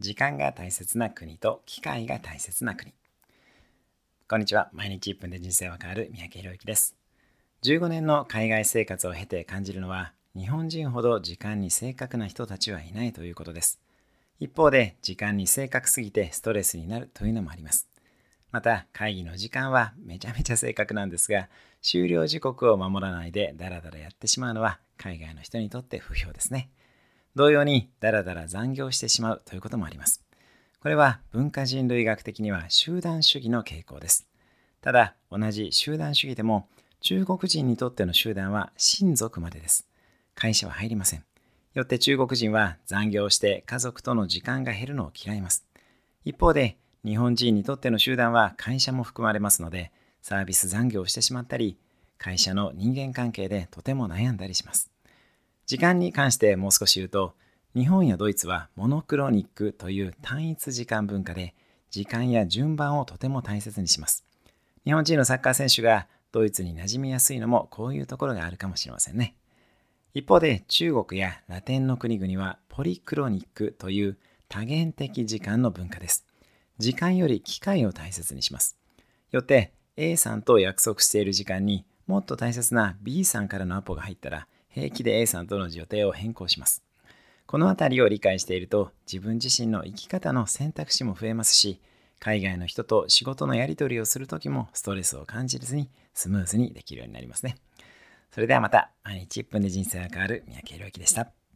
時間が大切な国と機会が大切な国。こんにちは。毎日1分で人生は変わる三宅宏之です。15年の海外生活を経て感じるのは日本人ほど時間に正確な人たちはいないということです。一方で時間に正確すぎてストレスになるというのもあります。また会議の時間はめちゃめちゃ正確なんですが終了時刻を守らないでダラダラやってしまうのは海外の人にとって不評ですね。同様にダラダラ残業してしまうということもあります。これは文化人類学的には集団主義の傾向です。ただ、同じ集団主義でも中国人にとっての集団は親族までです。会社は入りません。よって中国人は残業して家族との時間が減るのを嫌います。一方で、日本人にとっての集団は会社も含まれますので、サービス残業してしまったり、会社の人間関係でとても悩んだりします。時間に関してもう少し言うと、日本やドイツはモノクロニックという単一時間文化で、時間や順番をとても大切にします。日本人のサッカー選手がドイツに馴染みやすいのもこういうところがあるかもしれませんね。一方で中国やラテンの国々はポリクロニックという多元的時間の文化です。時間より機会を大切にします。よって A さんと約束している時間にもっと大切な B さんからのアポが入ったら平気で A さんとの予定を変更します。この辺りを理解していると自分自身の生き方の選択肢も増えますし、海外の人と仕事のやり取りをする時もストレスを感じずにスムーズにできるようになりますね。それではまた毎日1分で人生が変わる三宅宏之でした。